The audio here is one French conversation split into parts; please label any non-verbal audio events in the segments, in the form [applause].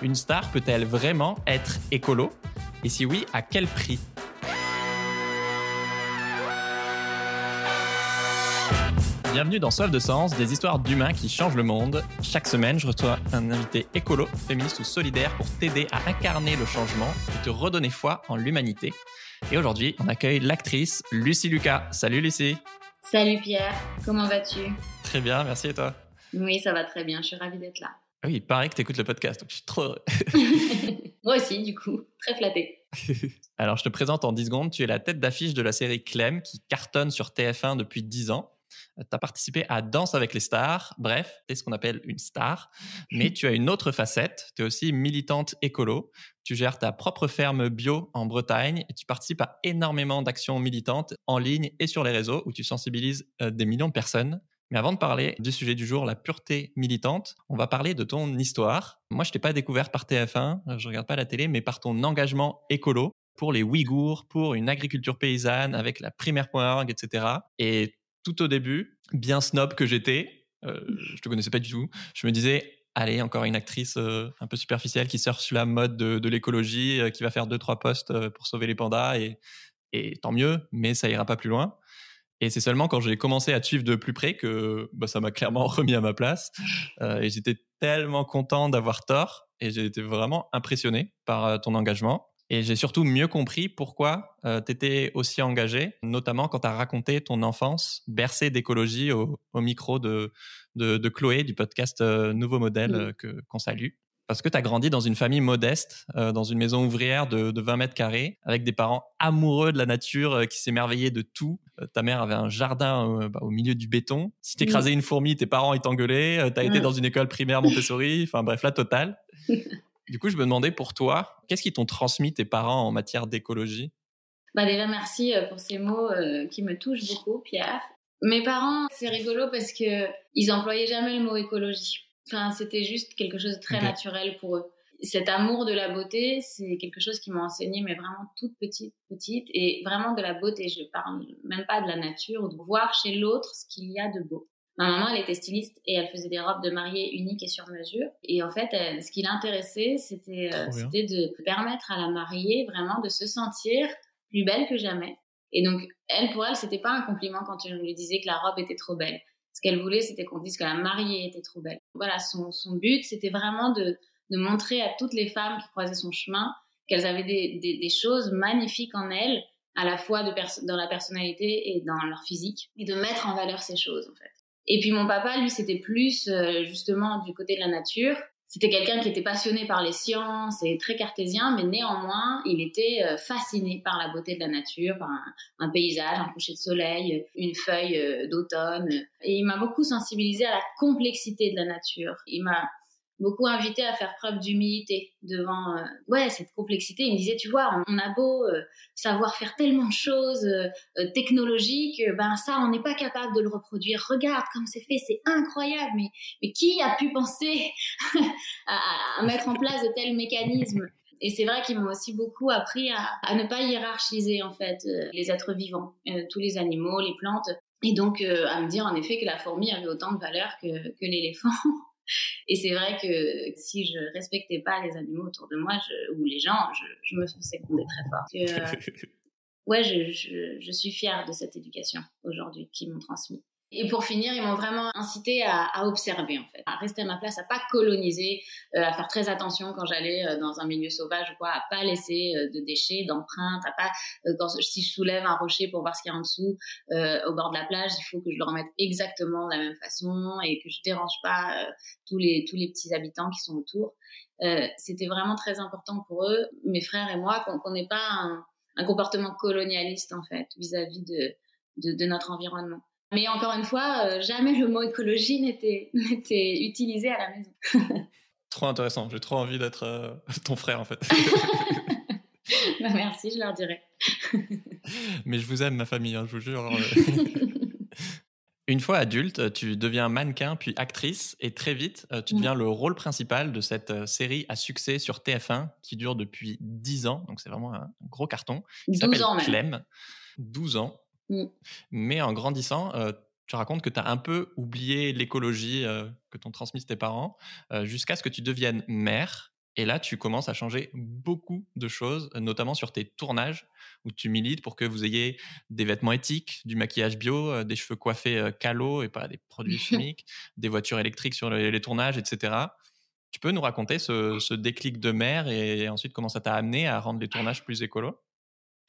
Une star peut-elle vraiment être écolo? Et si oui, à quel prix? Bienvenue dans Soif de Sens, des histoires d'humains qui changent le monde. Chaque semaine, je reçois un invité écolo, féministe ou solidaire pour t'aider à incarner le changement et te redonner foi en l'humanité. Et aujourd'hui, on accueille l'actrice Lucie Lucas. Salut Lucie Salut Pierre, comment vas-tu? Très bien, merci et toi? Oui, ça va très bien, je suis ravie d'être là. Ah oui, il paraît que tu écoutes le podcast, donc je suis trop heureux. [laughs] Moi aussi, du coup, très flatté. [laughs] Alors, je te présente en 10 secondes. Tu es la tête d'affiche de la série Clem qui cartonne sur TF1 depuis 10 ans. Tu as participé à Danse avec les stars. Bref, tu es ce qu'on appelle une star. Mais tu as une autre facette. Tu es aussi militante écolo. Tu gères ta propre ferme bio en Bretagne et tu participes à énormément d'actions militantes en ligne et sur les réseaux où tu sensibilises euh, des millions de personnes. Mais avant de parler du sujet du jour, la pureté militante, on va parler de ton histoire. Moi, je t'ai pas découverte par TF1, je regarde pas la télé, mais par ton engagement écolo pour les Ouïghours, pour une agriculture paysanne avec la primaire.org, etc. Et tout au début, bien snob que j'étais, euh, je te connaissais pas du tout, je me disais, allez, encore une actrice euh, un peu superficielle qui surfe sur la mode de, l'écologie, euh, qui va faire deux, trois postes euh, pour sauver les pandas, et, et tant mieux, mais ça ira pas plus loin. Et c'est seulement quand j'ai commencé à te suivre de plus près que bah, ça m'a clairement [laughs] remis à ma place. Euh, et j'étais tellement content d'avoir tort et j'ai été vraiment impressionné par euh, ton engagement. Et j'ai surtout mieux compris pourquoi euh, tu étais aussi engagé, notamment quand tu as raconté ton enfance bercée d'écologie au, au, micro de, de, de, Chloé du podcast euh, Nouveau Modèle euh, que qu'on salue. Parce que tu as grandi dans une famille modeste, euh, dans une maison ouvrière de, de 20 mètres carrés, avec des parents amoureux de la nature euh, qui s'émerveillaient de tout. Euh, ta mère avait un jardin bah, au milieu du béton. Si t'écrasais une fourmi, tes parents ils t'engueulaient. Euh, T'as été Ouais. dans une école primaire Montessori. Enfin bref, la totale. [laughs] Du coup, je me demandais pour toi, qu'est-ce qui t'ont transmis tes parents en matière d'écologie? Bah déjà, merci pour ces mots qui me touchent beaucoup, Pierre. Mes parents, c'est rigolo parce que ils employaient jamais le mot écologie. Enfin, c'était juste quelque chose de très naturel pour eux. Cet amour de la beauté, c'est quelque chose qui m'a enseigné, mais vraiment toute petite, petite, et vraiment de la beauté. Je parle même pas de la nature, de voir chez l'autre ce qu'il y a de beau. Ma maman, elle était styliste et elle faisait des robes de mariée uniques et sur mesure. Et en fait, elle- ce qui l'intéressait, c'était euh, c'était de permettre à la mariée vraiment de se sentir plus belle que jamais. Et donc, elle, pour elle, c'était pas un compliment quand on lui disait que la robe était trop belle. Ce qu'elle voulait, c'était qu'on dise que la mariée était trop belle. Voilà, son, son but, c'était vraiment de, de montrer à toutes les femmes qui croisaient son chemin qu'elles avaient des, des, des choses magnifiques en elles, à la fois de dans la personnalité et dans leur physique, et de mettre en valeur ces choses, en fait. Et puis mon papa, lui, c'était plus euh, justement du côté de la nature. C'était quelqu'un qui était passionné par les sciences et très cartésien, mais néanmoins, il était euh, fasciné par la beauté de la nature, par un, paysage, un coucher de soleil, une feuille euh, d'automne. Et il m'a beaucoup sensibilisé à la complexité de la nature. Il m'a beaucoup invité à faire preuve d'humilité devant euh, ouais cette complexité. Il me disait, tu vois, on, a beau euh, savoir faire tellement de choses euh, technologiques, ben ça, on n'est pas capable de le reproduire. Regarde comme c'est fait, c'est incroyable. Mais mais qui a pu penser [laughs] à, mettre en place de tels mécanismes? Et c'est vrai qu'ils m'ont aussi beaucoup appris à, à, ne pas hiérarchiser en fait les êtres vivants, tous les animaux, les plantes, et donc à me dire en effet que la fourmi avait autant de valeur que, que l'éléphant. [laughs] Et c'est vrai que si je respectais pas les animaux autour de moi je, ou les gens, je, je me faisais gronder très fort. Que, euh, [laughs] ouais, je, je, suis fière de cette éducation aujourd'hui qu'ils m'ont transmis. Et pour finir, ils m'ont vraiment incité à, à, observer, en fait, à rester à ma place, à pas coloniser, euh, à faire très attention quand j'allais euh, dans un milieu sauvage ou quoi, à pas laisser euh, de déchets, d'empreintes, à pas euh, quand si je soulève un rocher pour voir ce qu'il y a en dessous euh, au bord de la plage, il faut que je le remette exactement de la même façon et que je dérange pas euh, tous les tous les petits habitants qui sont autour. C'était vraiment très important pour eux, mes frères et moi, qu'on n'ait pas un, un, comportement colonialiste en fait vis-à-vis -vis de, de, de notre environnement. Mais encore une fois, euh, jamais le mot écologie n'était [laughs] utilisé à la maison. [laughs] trop intéressant. J'ai trop envie d'être euh, [laughs] ton frère, en fait. bah merci, je leur dirai. Mais je vous aime, ma famille, hein, je vous jure. Une fois adulte, tu deviens mannequin puis actrice et très vite, euh, tu deviens mmh. le rôle principal de cette série à succès sur TF1 qui dure depuis 10 ans. Donc c'est vraiment un gros carton. Qui 12 ans même. Clem. 12 ans. Mmh. Mais en grandissant, euh, tu racontes que tu as un peu oublié l'écologie euh, que t'ont transmise tes parents euh, jusqu'à ce que tu deviennes mère Et là, tu commences à changer beaucoup de choses, notamment sur tes tournages, où tu milites pour que vous ayez des vêtements éthiques, du maquillage bio, euh, des cheveux coiffés calo et pas des produits [laughs] chimiques, des voitures électriques sur les, tournages, etc. Tu peux nous raconter ce, déclic de mère et ensuite comment ça t'a amené à rendre les tournages plus écolos?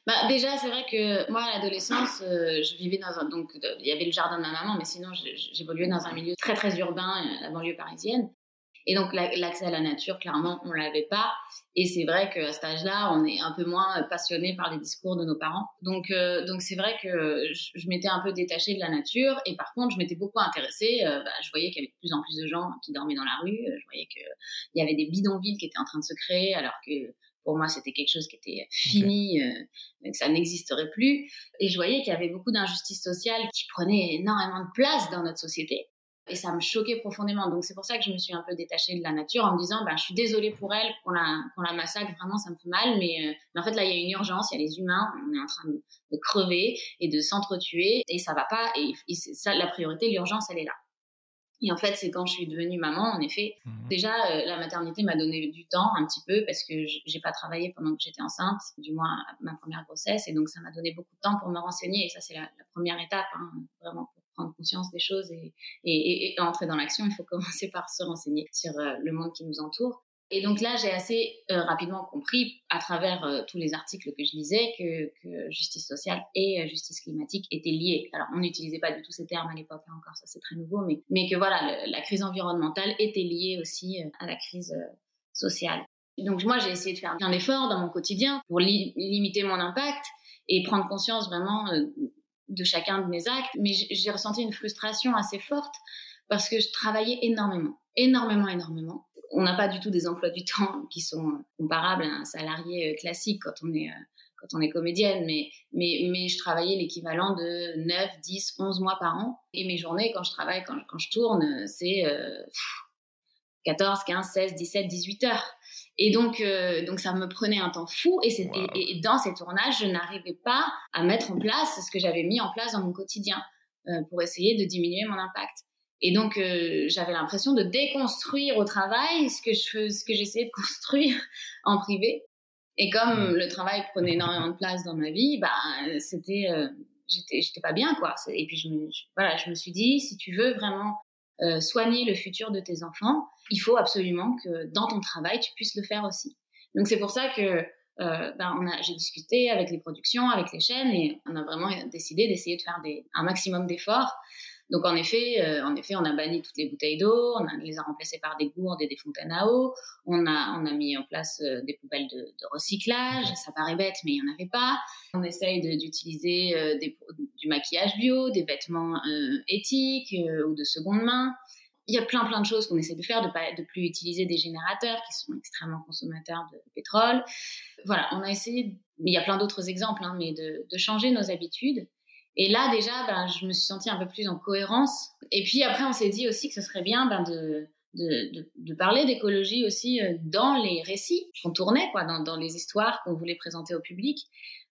Bah, déjà, c'est vrai que moi, à l'adolescence, euh, je vivais dans un. Donc, il y avait le jardin de ma maman, mais sinon, j'évoluais dans un milieu très, très urbain, la banlieue parisienne. Et donc l'accès à la nature, clairement, on l'avait pas. Et c'est vrai qu'à cet âge-là, on est un peu moins passionné par les discours de nos parents. Donc euh, donc c'est vrai que je, m'étais un peu détachée de la nature. Et par contre, je m'étais beaucoup intéressée. Euh, bah, je voyais qu'il y avait de plus en plus de gens qui dormaient dans la rue. Je voyais qu'il y avait des bidonvilles qui étaient en train de se créer, alors que pour moi, c'était quelque chose qui était fini, euh, que ça n'existerait plus. Et je voyais qu'il y avait beaucoup d'injustices sociales qui prenaient énormément de place dans notre société. Et ça me choquait profondément. Donc c'est pour ça que je me suis un peu détachée de la nature en me disant, ben, je suis désolée pour elle, qu'on la, la massacre, vraiment ça me fait mal, mais, euh, mais en fait là il y a une urgence, il y a les humains, on est en train de, crever et de s'entretuer et ça va pas. Et, ça, la priorité, l'urgence, elle est là. Et en fait, c'est quand je suis devenue maman, en effet. Mhm. Déjà, euh, la maternité m'a donné du temps un petit peu parce que j'ai pas travaillé pendant que j'étais enceinte, du moins ma première grossesse, et donc ça m'a donné beaucoup de temps pour me renseigner. Et ça, c'est la, première étape, hein, vraiment prendre conscience des choses et, et, et entrer dans l'action, il faut [laughs] commencer par se renseigner sur euh, le monde qui nous entoure. Et donc là, j'ai assez euh, rapidement compris, à travers euh, tous les articles que je lisais, que, justice sociale et justice climatique étaient liées. Alors, on n'utilisait pas du tout ces termes à l'époque, hein, encore, ça c'est très nouveau, mais, que voilà, la crise environnementale était liée aussi à la crise sociale. Donc moi, j'ai essayé de faire plein d'efforts dans mon quotidien pour limiter mon impact et prendre conscience vraiment de chacun de mes actes, mais j'ai ressenti une frustration assez forte parce que je travaillais énormément, énormément, énormément. On n'a pas du tout des emplois du temps [laughs] qui sont comparables à un salarié euh, classique quand on est euh, quand on est comédienne, mais, mais, mais je travaillais l'équivalent de 9, 10, 11 mois par an. Et mes journées, quand je travaille, quand, quand je tourne, c'est euh, 14, 15, 16, 17, 18 heures. Et donc, euh, donc ça me prenait un temps fou. Et, et, dans ces tournages, je n'arrivais pas à mettre en place ce que j'avais mis en place dans mon quotidien euh, pour essayer de diminuer mon impact. Et donc, euh, j'avais l'impression de déconstruire au travail ce que je, ce que j'essayais de [laughs] construire en privé. Et comme le travail prenait énormément de place dans ma vie, bah, c'était, j'étais, j'étais pas bien, quoi. Et puis, je me, voilà, je me suis dit, si tu veux vraiment euh, soigner le futur de tes enfants, il faut absolument que dans ton travail, tu puisses le faire aussi. Donc c'est pour ça que euh, ben, on a, j'ai discuté avec les productions, avec les chaînes, et on a vraiment décidé d'essayer de faire des, un maximum d'efforts donc en effet, euh, en effet, on a banni toutes les bouteilles d'eau, on, les a remplacées par des gourdes et des fontaines à eau. On a, on a mis en place euh, des poubelles de, recyclage. Ça paraît bête, mais il n'y en avait pas. On essaye d'utiliser euh, du maquillage bio, des vêtements éthiques ou de seconde main. Il y a plein plein de choses qu'on essaie de faire, de pas de plus utiliser des générateurs qui sont extrêmement consommateurs de, pétrole. Voilà, on a essayé. Il y a plein d'autres exemples, hein, mais de changer nos habitudes et là, déjà, ben, je me suis sentie un peu plus en cohérence. Et puis après, on s'est dit aussi que ce serait bien ben, de, de, de, parler d'écologie aussi euh, dans les récits qu'on tournait, quoi, dans, dans les histoires qu'on voulait présenter au public.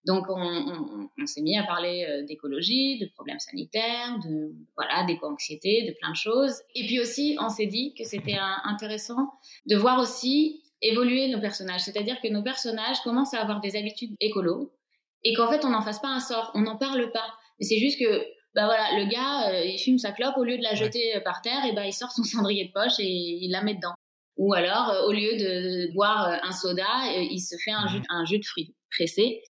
Donc, on, s'est mis à parler euh, d'écologie, de problèmes sanitaires, de voilà, d'éco-anxiété, de plein de choses. Et puis aussi, on s'est dit que c'était intéressant de voir aussi évoluer nos personnages. C'est-à-dire que nos personnages commencent à avoir des habitudes écolo et qu'en fait, on n'en fasse pas un sort, on n'en parle pas. Mais c'est juste que, bah voilà, le gars, euh, il fume sa clope, au lieu de la jeter euh, par terre, et bah, il sort son [laughs] cendrier de poche et il la met dedans. Ou alors, euh, au lieu de, boire un soda, il se fait un jus, un jus de fruits pressé.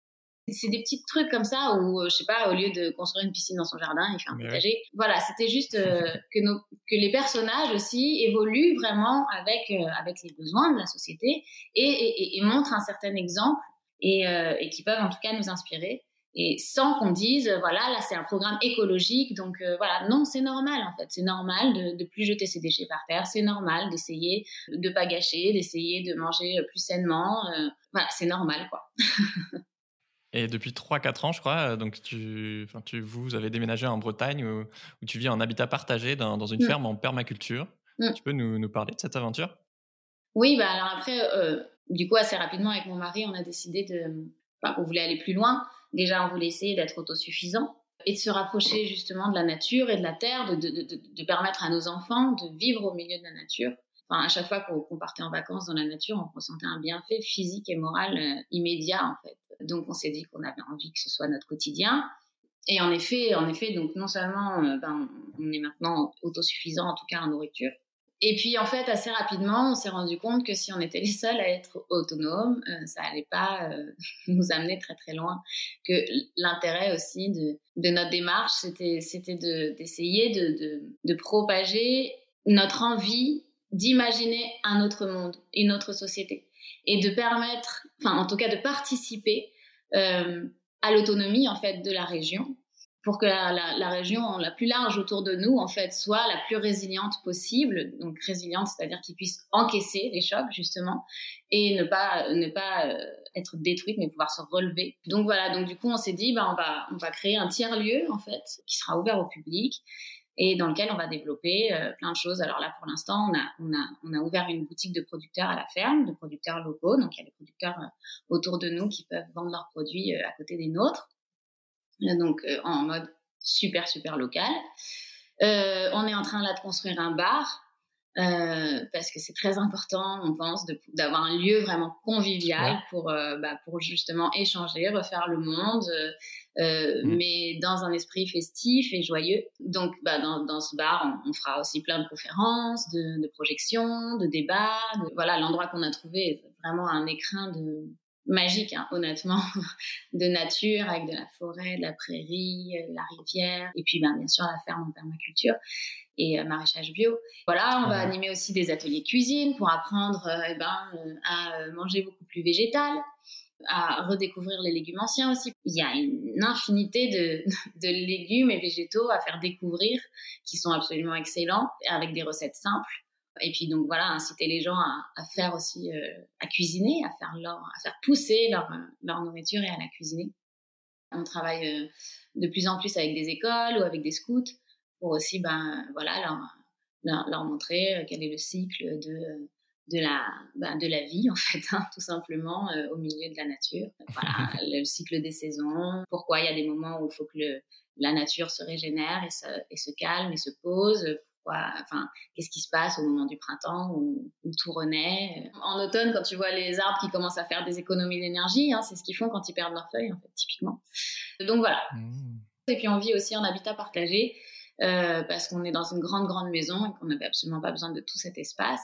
C'est des petits trucs comme ça où, je sais pas, au lieu de construire une piscine dans son jardin, il fait un potager. Voilà, c'était juste [laughs] que, nos, que les personnages aussi évoluent vraiment avec, avec les besoins de la société et, et, et montrent un certain exemple et, et qui peuvent en tout cas nous inspirer et sans qu'on dise voilà là c'est un programme écologique donc euh, voilà non c'est normal en fait c'est normal de, de plus jeter ses déchets par terre c'est normal d'essayer de pas gâcher d'essayer de manger plus sainement euh, voilà c'est normal quoi Et depuis 3-4 ans, je crois, euh, donc tu, enfin, tu, vous avez déménagé en Bretagne où, où tu vis en habitat partagé dans, dans une mm. ferme en permaculture. Mm. Tu peux nous, nous, parler de cette aventure? Oui, bah alors après, du coup, assez rapidement avec mon mari, on a décidé de, enfin, on voulait aller plus loin. Déjà, on voulait essayer d'être autosuffisant et de se rapprocher justement de la nature et de la terre, de, de, de, permettre à nos enfants de vivre au milieu de la nature. enfin, à chaque fois qu'on partait en vacances dans la nature, on ressentait un bienfait physique et moral euh, immédiat, en fait. Donc, on s'est dit qu'on avait envie que ce soit notre quotidien. Et en effet, en effet, donc non seulement euh, ben, on est maintenant autosuffisant, en tout cas en nourriture, et puis en fait, assez rapidement, on s'est rendu compte que si on était les seuls à être autonomes, euh, ça allait pas euh, [laughs] nous amener très très loin. Que l'intérêt aussi de, notre démarche, c'était c'était d'essayer de, de, de, propager notre envie d'imaginer un autre monde, une autre société, et de permettre, enfin en tout cas de participer euh, à l'autonomie en fait de la région pour que la, région la plus large autour de nous, en fait, soit la plus résiliente possible. Donc résiliente, c'est-à-dire qu'ils puissent encaisser les chocs justement et ne pas ne pas euh, être détruite, mais pouvoir se relever. Donc voilà. Donc du coup, on s'est dit, bah, on va on va créer un tiers lieu en fait qui sera ouvert au public et dans lequel on va développer euh, plein de choses. Alors là, pour l'instant, on a, on, a, on a ouvert une boutique de producteurs à la ferme, de producteurs locaux. Donc il y a des producteurs euh, autour de nous qui peuvent vendre leurs produits à côté des nôtres donc euh, en mode super super local. Euh, on est en train là de construire un bar euh, parce que c'est très important, on pense, d'avoir un lieu vraiment convivial pour, bah, pour justement échanger, refaire le monde, mmh. mais dans un esprit festif et joyeux. Donc, bah, dans, dans, ce bar, on, fera aussi plein de conférences, de, de projections, de débats. voilà, l'endroit qu'on a trouvé est vraiment un écrin de, magique, hein, honnêtement, [laughs] de nature avec de la forêt, de la prairie, euh, la rivière, et puis ben, bien sûr la ferme en permaculture et euh, maraîchage bio. Voilà, on va animer aussi des ateliers cuisine pour apprendre euh, eh ben, à manger beaucoup plus végétal, à redécouvrir les légumes anciens aussi. Il y a une infinité de, [laughs] de légumes et végétaux à faire découvrir qui sont absolument excellents avec des recettes simples et puis donc voilà, inciter les gens à, faire aussi, euh, à cuisiner, à faire leur, à faire pousser leur, leur nourriture et à la cuisiner. On travaille euh, de plus en plus avec des écoles ou avec des scouts pour aussi, ben voilà, leur, leur, montrer euh, quel est le cycle de de la ben, de la vie [laughs] en fait, hein, tout simplement au milieu de la nature. Voilà, [laughs] le cycle des saisons. Pourquoi il y a des moments où il faut que le, la nature se régénère et se, et se calme et se pose Enfin, qu'est-ce qui se passe au moment du printemps où, tout renaît En automne, quand tu vois les arbres qui commencent à faire des économies d'énergie, hein, c'est ce qu'ils font quand ils perdent leurs feuilles, en fait, typiquement. Donc voilà. Mmh. Et puis on vit aussi en habitat partagé. Euh, parce qu'on est dans une grande grande maison et qu'on n'avait absolument pas besoin de tout cet espace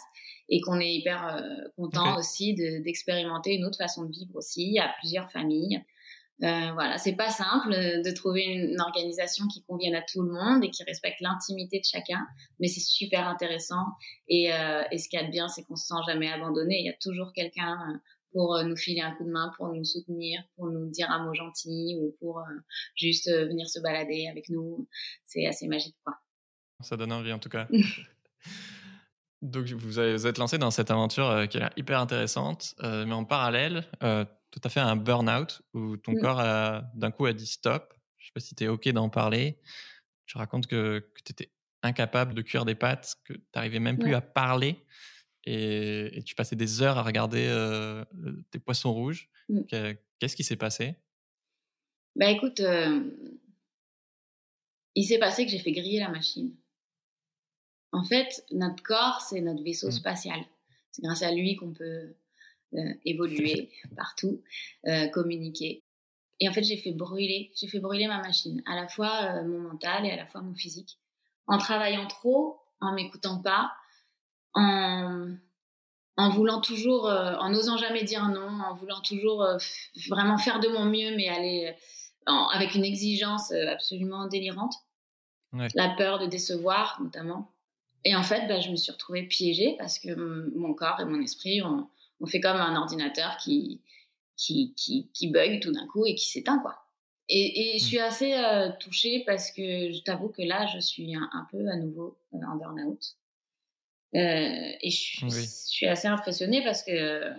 et qu'on est hyper euh, content aussi d'expérimenter une autre façon de vivre aussi à plusieurs familles euh, voilà, c'est pas simple de trouver une, organisation qui convienne à tout le monde et qui respecte l'intimité de chacun, mais c'est super intéressant. Et, euh, et ce qu'il y a de bien, c'est qu'on se sent jamais abandonné. Il y a toujours quelqu'un euh, pour nous filer un coup de main, pour nous soutenir, pour nous dire un mot gentil ou pour juste venir se balader avec nous. C'est assez magique, quoi. Ça donne envie, en tout cas. [laughs] Donc, vous êtes lancé dans cette aventure qui a l'air hyper intéressante, mais en parallèle, tout à fait un burn-out où ton mmh. corps d'un coup a dit stop. Je sais pas si tu es OK d'en parler. Tu racontes que, tu étais incapable de cuire des pâtes, que tu n'arrivais même plus à parler et, tu passais des heures à regarder tes poissons rouges. Mmh. Qu'est-ce qui s'est passé? Bah écoute, il s'est passé que j'ai fait griller la machine. En fait, notre corps, c'est notre vaisseau mmh. spatial. C'est grâce à lui qu'on peut évoluer partout, euh, communiquer. Et en fait, j'ai fait brûler, j'ai fait brûler ma machine, à la fois euh, mon mental et à la fois mon physique, en travaillant trop, en m'écoutant pas, en en voulant toujours, en n'osant jamais dire non, en voulant toujours vraiment faire de mon mieux, mais aller avec une exigence absolument délirante. La peur de décevoir, notamment. Et en fait, bah, je me suis retrouvée piégée parce que mon corps et mon esprit ont, on fait comme un ordinateur qui, qui, qui, bug tout d'un coup et qui s'éteint, quoi. Et, je suis mm. assez euh, touchée parce que je t'avoue que là, je suis un, peu à nouveau euh, en burn-out. Euh, et je, suis assez impressionnée parce que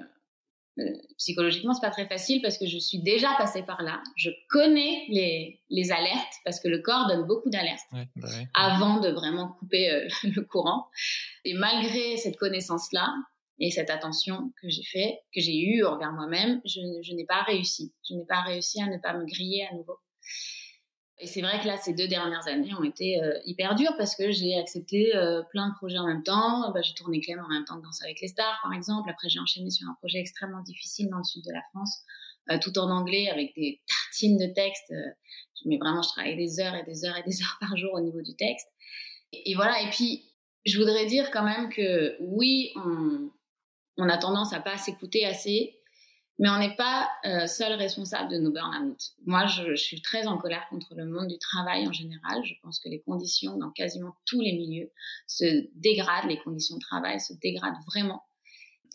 psychologiquement, c'est pas très facile parce que je suis déjà passée par là. Je connais les, les alertes parce que le corps donne beaucoup d'alertes bah avant de vraiment couper [laughs] le courant. Et malgré cette connaissance-là, et cette attention que j'ai fait, que j'ai eue envers moi-même, je, n'ai pas réussi. Je n'ai pas réussi à ne pas me griller à nouveau. Et c'est vrai que là, ces deux dernières années ont été euh, hyper dures parce que j'ai accepté euh, plein de projets en même temps. Bah, j'ai tourné Clem en même temps que Danse avec les stars, par exemple. Après, j'ai enchaîné sur un projet extrêmement difficile dans le sud de la France, euh, tout en anglais, avec des tartines de texte. mais vraiment, je travaillais des heures et des heures et des heures par jour au niveau du texte. Et voilà. Et puis, je voudrais dire quand même que oui, on, on a tendance à pas s'écouter assez mais on n'est pas euh, seul responsable de nos burn-out. Moi, je, suis très en colère contre le monde du travail en général. Je pense que les conditions dans quasiment tous les milieux se dégradent, les conditions de travail se dégradent vraiment.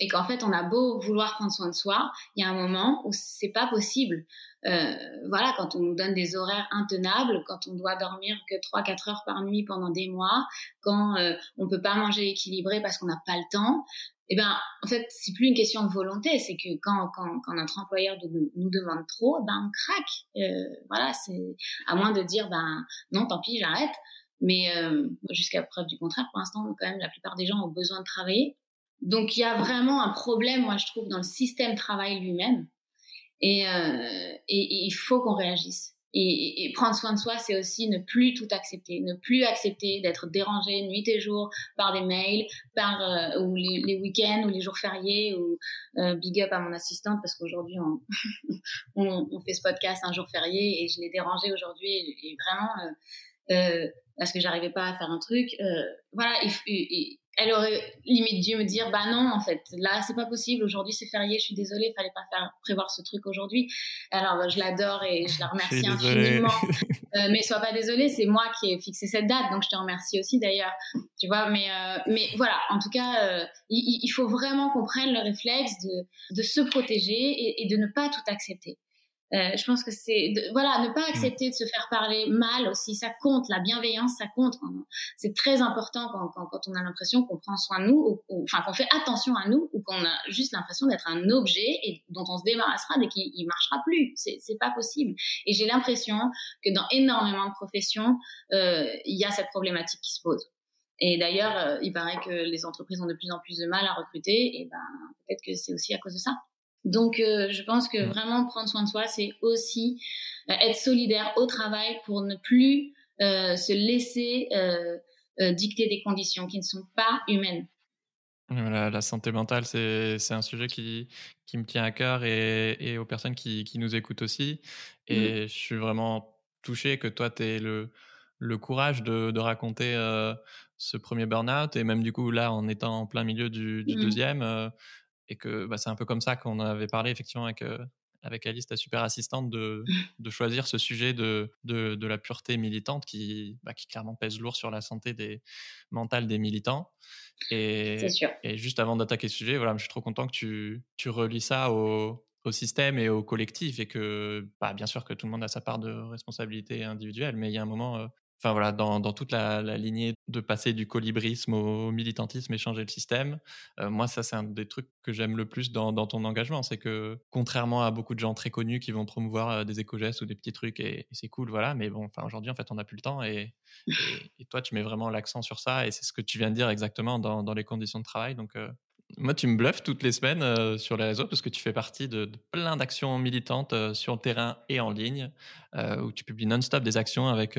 Et qu'en fait, on a beau vouloir prendre soin de soi, il y a un moment où c'est pas possible. Euh, voilà, quand on nous donne des horaires intenables, quand on doit dormir que 3-4 heures par nuit pendant des mois, quand euh, on peut pas manger équilibré parce qu'on n'a pas le temps, eh ben, en fait, c'est plus une question de volonté, c'est que quand, quand, quand notre employeur nous, demande trop, ben, on craque. Euh, voilà, c'est à moins de dire, ben, non, tant pis, j'arrête. Mais euh, jusqu'à preuve du contraire, pour l'instant, quand même, la plupart des gens ont besoin de travailler. Donc, il y a vraiment un problème, moi, je trouve, dans le système travail lui-même. Et, euh, et il faut qu'on réagisse. Et, et, prendre soin de soi, c'est aussi ne plus tout accepter, ne plus accepter d'être dérangé nuit et jour par des mails, par euh, ou les, week-ends ou les jours fériés ou euh, big up à mon assistante parce qu'aujourd'hui on, [laughs] on, on, fait ce podcast un jour férié et je l'ai dérangé aujourd'hui et, et, vraiment euh, euh parce que j'arrivais pas à faire un truc. Euh, voilà, et, elle aurait limite dû me dire bah non en fait là c'est pas possible aujourd'hui c'est férié je suis désolée il fallait pas faire prévoir ce truc aujourd'hui. Alors bah, je l'adore et je la remercie infiniment. [laughs] Euh, mais sois pas désolée c'est moi qui ai fixé cette date donc je te remercie aussi d'ailleurs tu vois. Mais euh, mais voilà en tout cas euh, il, il, faut vraiment qu'on prenne le réflexe de de se protéger et, et de ne pas tout accepter euh, je pense que c'est voilà ne pas accepter de se faire parler mal aussi ça compte la bienveillance ça compte c'est très important quand, quand, on a l'impression qu'on prend soin de nous ou, enfin qu'on fait attention à nous ou qu'on a juste l'impression d'être un objet et dont on se débarrassera dès qu'il marchera plus. C'est c'est pas possible. Et j'ai l'impression que dans énormément de professions euh, il y a cette problématique qui se pose. Et d'ailleurs euh, il paraît que les entreprises ont de plus en plus de mal à recruter et ben peut-être que c'est aussi à cause de ça donc, euh, je pense que mm. vraiment prendre soin de soi, c'est aussi euh, être solidaire au travail pour ne plus euh, se laisser dicter des conditions qui ne sont pas humaines. La santé mentale, c'est un sujet qui, qui me tient à cœur et, et aux personnes qui, qui, nous écoutent aussi. Et mm. je suis vraiment touché que toi, tu aies le, le courage de, de raconter ce premier burn-out et même du coup, là, en étant en plein milieu du, du mmh. deuxième et que bah, c'est un peu comme ça qu'on avait parlé effectivement avec, euh, avec Alice, ta super assistante, de, [laughs] de choisir ce sujet de, de, de la pureté militante qui, bah, qui clairement pèse lourd sur la santé des, mentale des militants. Et, sûr. et juste avant d'attaquer ce sujet, voilà, je suis trop content que tu, tu relis ça au, au système et au collectif et que, bah, bien sûr que tout le monde a sa part de responsabilité individuelle, mais il y a un moment, euh, enfin voilà, dans, toute la, lignée de passer du colibrisme au militantisme et changer le système, euh, moi ça c'est un des trucs que j'aime le plus dans, ton engagement, c'est que contrairement à beaucoup de gens très connus qui vont promouvoir euh, des éco-gestes ou des petits trucs et, c'est cool, voilà, mais bon, enfin aujourd'hui en fait on n'a plus le temps et, et, toi tu mets vraiment l'accent sur ça et c'est ce que tu viens de dire exactement dans, dans les conditions de travail, donc euh, moi, tu me bluffes toutes les semaines euh, sur les réseaux parce que tu fais partie de, de plein d'actions militantes euh, sur le terrain et en ligne, euh, où tu publies non-stop des actions avec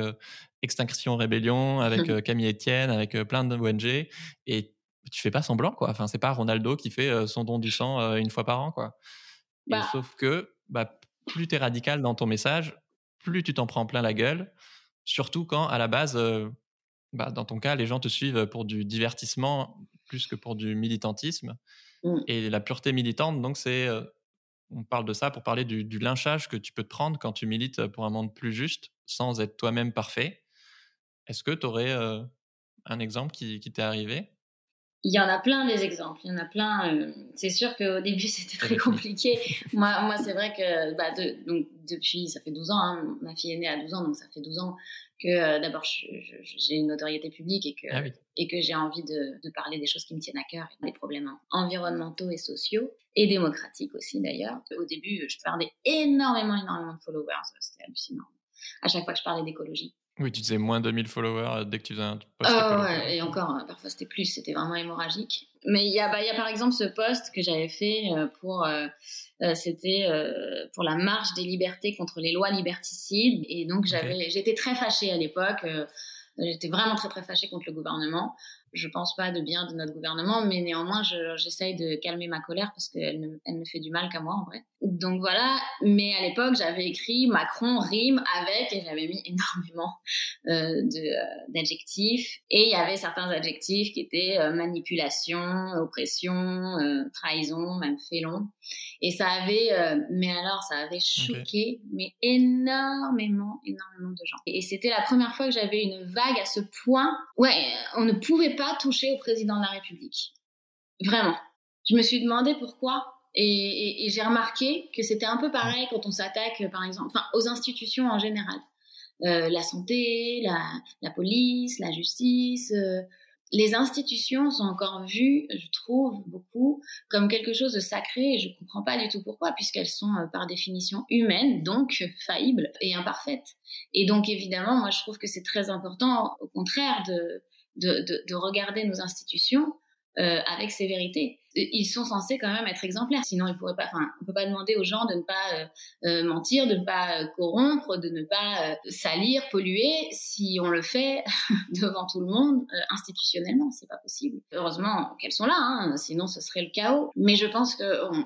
Extinction Rébellion, avec mmh. Camille Etienne, avec plein d'ONG, et tu fais pas semblant, quoi. Enfin, c'est pas Ronaldo qui fait son don du sang une fois par an, quoi. Bah. Et sauf que, bah, plus tu es radical dans ton message, plus tu t'en prends plein la gueule, surtout quand, à la base, bah, dans ton cas, les gens te suivent pour du divertissement plus que pour du militantisme. Mmh. Et la pureté militante, donc c'est, euh, on parle de ça pour parler du, du, lynchage que tu peux te prendre quand tu milites pour un monde plus juste, sans être toi-même parfait. Est-ce que tu aurais euh, un exemple qui, qui t'est arrivé? Il y en a plein des exemples, il y en a plein. Euh, c'est sûr qu'au début [laughs] c'était très compliqué. moi, moi c'est vrai que bah, de, donc, depuis, ça fait 12 ans, hein, ma fille est née à 12 ans, donc ça fait 12 ans que euh, d'abord j'ai une notoriété publique et que, ah oui. et que j'ai envie de, de, parler des choses qui me tiennent à cœur, des problèmes environnementaux et sociaux, et démocratiques aussi d'ailleurs. Au début, je perdais énormément, énormément de followers, c'était hallucinant. À chaque fois que je parlais d'écologie. Oui, tu disais moins de 1000 followers euh, dès que tu faisais un post. Oh, ouais, et encore, hein, parfois c'était plus, c'était vraiment hémorragique. Mais il y, a, bah, y a par exemple ce poste que j'avais fait pour, c'était pour la marche des libertés contre les lois liberticides. Et donc j'avais, j'étais très fâchée à l'époque. J'étais vraiment très très fâchée contre le gouvernement je pense pas de bien de notre gouvernement, mais néanmoins, j'essaye de calmer ma colère parce qu'elle ne, elle ne fait du mal qu'à moi en vrai. Donc voilà, mais à l'époque, j'avais écrit Macron rime avec et j'avais mis énormément euh, euh, d'adjectifs. Et il y avait certains adjectifs qui étaient euh, manipulation, oppression, euh, trahison, même félon. Et ça avait, mais alors, ça avait choqué, mais énormément, énormément de gens. Et c'était la première fois que j'avais une vague à ce point. Ouais, on ne pouvait pas pas touché au président de la République. Vraiment. Je me suis demandé pourquoi. Et, j'ai remarqué que c'était un peu pareil quand on s'attaque, par exemple, aux institutions en général. Euh, la santé, la, police, la justice. Euh, les institutions sont encore vues, je trouve, beaucoup comme quelque chose de sacré et je ne comprends pas du tout pourquoi, puisqu'elles sont euh, par définition humaines, donc faillibles et imparfaites. Et donc évidemment, moi je trouve que c'est très important, au contraire, de, de, regarder nos institutions euh, avec sévérité. Ils sont censés quand même être exemplaires, sinon ils pourraient pas. Enfin, on peut pas demander aux gens de ne pas euh, euh, mentir, de ne pas corrompre, de ne pas salir, polluer, si on le fait [laughs] devant tout le monde institutionnellement, c'est pas possible. Heureusement qu'elles sont là, hein, sinon ce serait le chaos. Mais je pense qu'on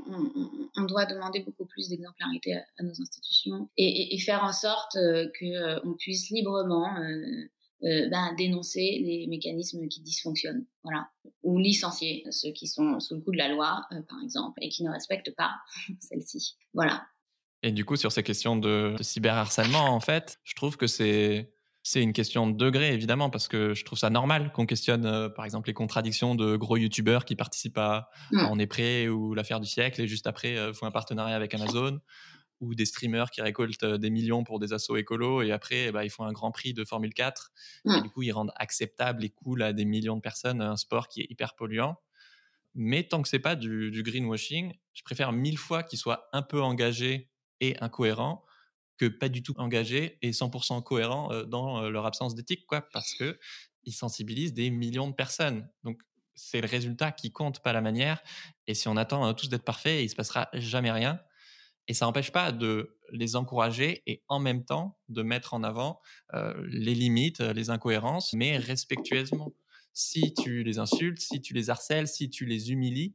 on, doit demander beaucoup plus d'exemplarité à, nos institutions et, et, faire en sorte que on puisse librement euh, ben, dénoncer les mécanismes qui dysfonctionnent, voilà, ou licencier ceux qui sont sous le coup de la loi, euh, par exemple, et qui ne respectent pas [laughs] celle-ci, voilà. Et du coup, sur ces questions de, cyberharcèlement, en fait, je trouve que c'est c'est une question de degré, évidemment, parce que je trouve ça normal qu'on questionne, euh, par exemple, les contradictions de gros youtubeurs qui participent à mmh. On est prêt ou l'affaire du siècle et juste après font un partenariat avec Amazon ou des streamers qui récoltent des millions pour des assauts écolos et après bah, ils font un grand prix de Formule 4 et mmh. du coup ils rendent acceptable et cool à des millions de personnes un sport qui est hyper polluant. Mais tant que c'est pas du, greenwashing, je préfère mille fois qu'ils soient un peu engagés et incohérents que pas du tout engagés et 100% cohérents dans leur absence d'éthique, quoi, parce que ils sensibilisent des millions de personnes. Donc c'est le résultat qui compte, pas la manière. Et si on attend tous d'être parfaits, il se passera jamais rien. Et ça n'empêche pas de les encourager et en même temps de mettre en avant euh, les limites, les incohérences, mais respectueusement. Si tu les insultes, si tu les harcèles, si tu les humilies,